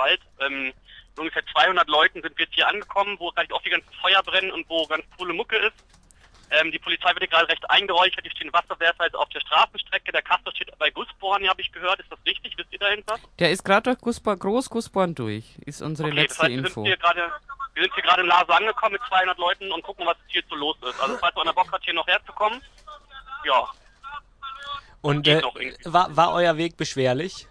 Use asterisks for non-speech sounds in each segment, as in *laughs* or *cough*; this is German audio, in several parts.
Wald. Ähm, mit ungefähr 200 Leuten sind wir jetzt hier angekommen, wo gleich auch die ganzen Feuer brennen und wo ganz coole Mucke ist. Ähm, die Polizei wird hier gerade recht eingeräuchert, die stehen Wasserwerfer jetzt auf der Straßenstrecke. Der Kasper steht bei Gusborn, habe ich gehört. Ist das richtig? Wisst ihr dahinter? Der ist gerade durch Gusborn, Groß Gusborn durch, ist unsere Okay, das letzte heißt, wir Info. sind hier gerade wir sind hier gerade in Lase angekommen mit 200 Leuten und gucken, was hier so los ist. Also falls einer Bock hat, hier noch herzukommen, ja. Und äh, war, war euer Weg beschwerlich?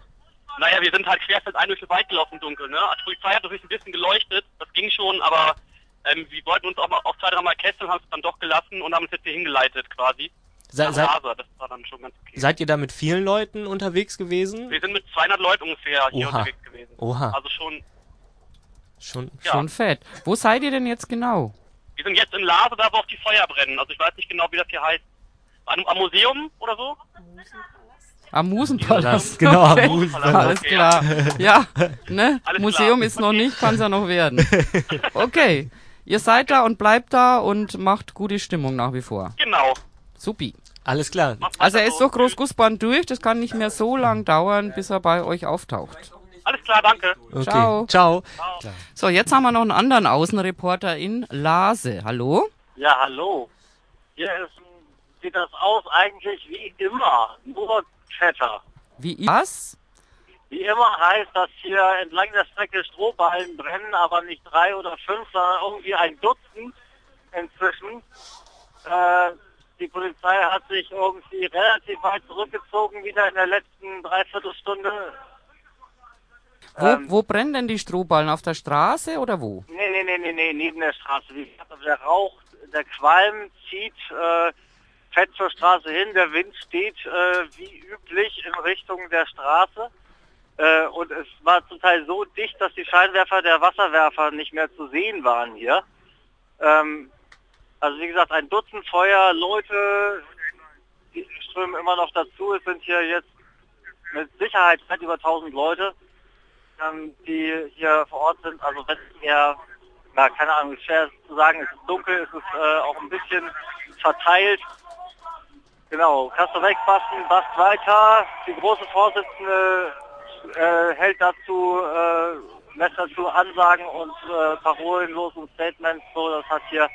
Naja, wir sind halt querfeldein durch den Wald gelaufen im Dunkeln, ne? Die Polizei hat natürlich ein bisschen geleuchtet, das ging schon, aber ähm, wir wollten uns auch mal auch zwei, dreimal kesseln, haben es dann doch gelassen und haben uns jetzt hier hingeleitet quasi. Se, seid, Lase, das war dann schon ganz okay. seid ihr da mit vielen Leuten unterwegs gewesen? Wir sind mit 200 Leuten ungefähr hier Oha. unterwegs gewesen. Oha. Also schon, Schon. ja. Schon fett. Wo seid ihr denn jetzt genau? Wir sind jetzt in Lase, da wo auch die Feuer brennen. Also ich weiß nicht genau, wie das hier heißt. Am, am Museum oder so? Am Musenpalast. Genau, am *laughs* Okay. Musenpalast. Alles klar. Ja, ne? Alles Museum klar. ist noch nicht, kann es ja noch werden. Okay. Ihr seid da und bleibt da und macht gute Stimmung nach wie vor. Genau. Supi. Alles klar. Also er ist so. durch Großgussbahn durch, das kann nicht mehr so lang dauern, bis er bei euch auftaucht. Alles klar, danke. Okay. Ciao. Ciao. So, jetzt haben wir noch einen anderen Außenreporter in Lase. Hallo? Ja, hallo. Hier ist, sieht das aus eigentlich wie immer, nur fetter. Wie was? Wie immer heißt, dass hier entlang der Strecke Strohballen brennen, aber nicht drei oder fünf, sondern irgendwie ein Dutzend inzwischen. Äh, die Polizei hat sich irgendwie relativ weit zurückgezogen, wieder in der letzten Dreiviertelstunde. Wo, Ähm. wo brennen denn die Strohballen? Auf der Straße oder wo? Nee, nee, nee, nee, nee, neben der Straße. Wie gesagt, der Rauch, der Qualm zieht äh, fett zur Straße hin, der Wind steht äh, wie üblich in Richtung der Straße. Äh, und es war zum Teil so dicht, dass die Scheinwerfer der Wasserwerfer nicht mehr zu sehen waren hier. Ähm, also wie gesagt, ein Dutzend Feuer, Leute, die strömen immer noch dazu. Es sind hier jetzt mit Sicherheit weit über 1000 Leute ähm, die hier vor Ort sind. Also wenn eher, na, keine Ahnung, schwer zu sagen, es ist dunkel, es ist äh, auch ein bisschen verteilt. Genau, Kassel weg, Basten, Bast weiter. Die große Vorsitzende äh, hält dazu, äh, lässt dazu Ansagen und äh, Parolen los und Statements. So, das hat hier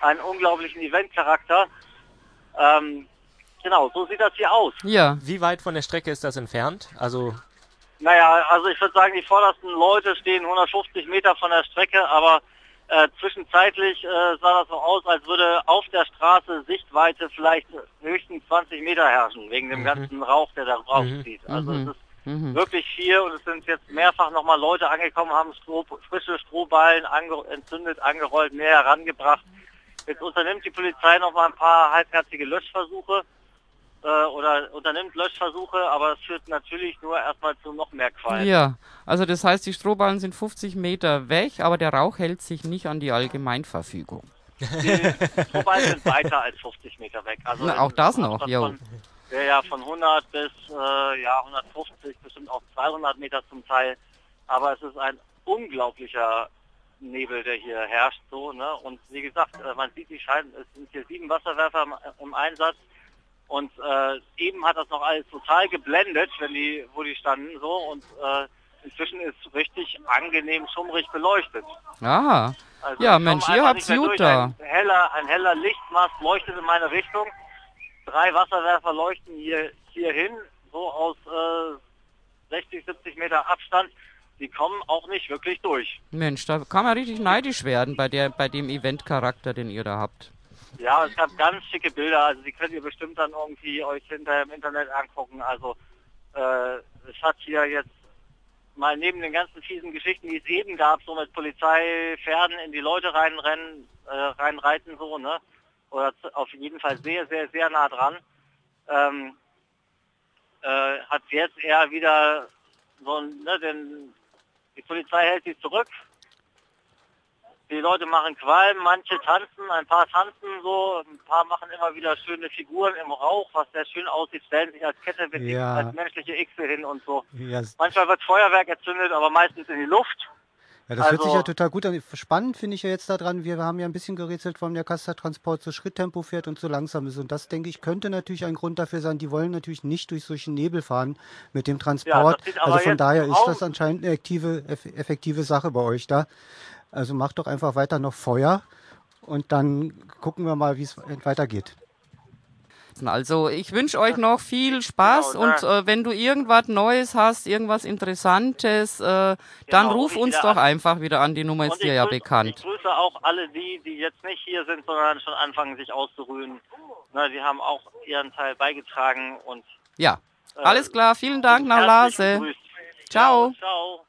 einen unglaublichen Eventcharakter. Ähm, genau, so sieht das hier aus. Ja. Wie weit von der Strecke ist das entfernt? Also, Naja, also ich würde sagen, die vordersten Leute stehen 150 Meter von der Strecke, aber äh, zwischenzeitlich äh, sah das so aus, als würde auf der Straße Sichtweite vielleicht höchstens 20 Meter herrschen, wegen dem ganzen Rauch, der da rauszieht. Also es ist Mhm. wirklich viel und es sind jetzt mehrfach nochmal Leute angekommen, haben Stroh, frische Strohballen ange entzündet, angerollt, näher herangebracht. Jetzt unternimmt die Polizei nochmal ein paar halbherzige Löschversuche äh, oder unternimmt Löschversuche, aber es führt natürlich nur erstmal zu noch mehr Qualm. Ja, also das heißt, die Strohballen sind 50 Meter weg, aber der Rauch hält sich nicht an die Allgemeinverfügung. Die Strohballen sind weiter als 50 Meter weg. Also Na, auch das noch, ja, ja, von 100 bis äh, ja 150, bestimmt auch 200 Meter zum Teil. Aber es ist ein unglaublicher Nebel, der hier herrscht, so, ne? Und wie gesagt, äh, man sieht die Scheinen, es sind hier sieben Wasserwerfer im, im Einsatz. Und äh, eben hat das noch alles total geblendet, wenn die, wo die standen, so. Und äh, inzwischen ist richtig angenehm schummrig beleuchtet. Aha. Also Ja, Mensch, ihr habt's gut da. Ein heller, ein heller Lichtmast leuchtet in meine Richtung. Drei Wasserwerfer leuchten hier, hier hin, so aus äh, 60, 70 Meter Abstand. Die kommen auch nicht wirklich durch. Mensch, da kann man richtig neidisch werden bei, der, bei dem Eventcharakter, den ihr da habt. Ja, es gab ganz schicke Bilder, also die könnt ihr bestimmt dann irgendwie euch hinterher im Internet angucken. Also äh, es hat hier jetzt mal neben den ganzen fiesen Geschichten, die es eben gab, so mit Polizei, Pferden in die Leute reinrennen, äh, reinreiten so, ne? Oder auf jeden Fall sehr, sehr, sehr nah dran. Ähm, äh, hat jetzt eher wieder so ne, denn die Polizei hält sich zurück, die Leute machen Qualm, manche tanzen, ein paar tanzen so, ein paar machen immer wieder schöne Figuren im Rauch, was sehr schön aussieht, stellen sich als Kette mit Ja. als menschliche Xe hin und so. ja, Manchmal wird Feuerwerk erzündet, aber meistens in die Luft. Ja, das hört sich Also- ja total gut an. Spannend finde ich ja jetzt daran, wir haben ja ein bisschen gerätselt, warum der Kassertransport so Schritttempo fährt und so langsam ist. Und das, denke ich, könnte natürlich ein Grund dafür sein, die wollen natürlich nicht durch solchen Nebel fahren mit dem Transport. aber also von daher ist das anscheinend eine aktive, eff effektive Sache bei euch da. Also macht doch einfach weiter noch Feuer und dann gucken wir mal, wie es weitergeht. Also ich wünsche euch noch viel Spaß Genau, und äh, wenn du irgendwas Neues hast, irgendwas Interessantes, äh, dann Genau, ruf ruf uns doch an. einfach wieder an. Die Nummer ist dir ja grüße- bekannt. Ich grüße auch alle die, die jetzt nicht hier sind, sondern schon anfangen, sich auszuruhen. Na, die haben auch ihren Teil beigetragen und Ja, alles klar. Vielen Dank nach Lase. Ciao. Ciao.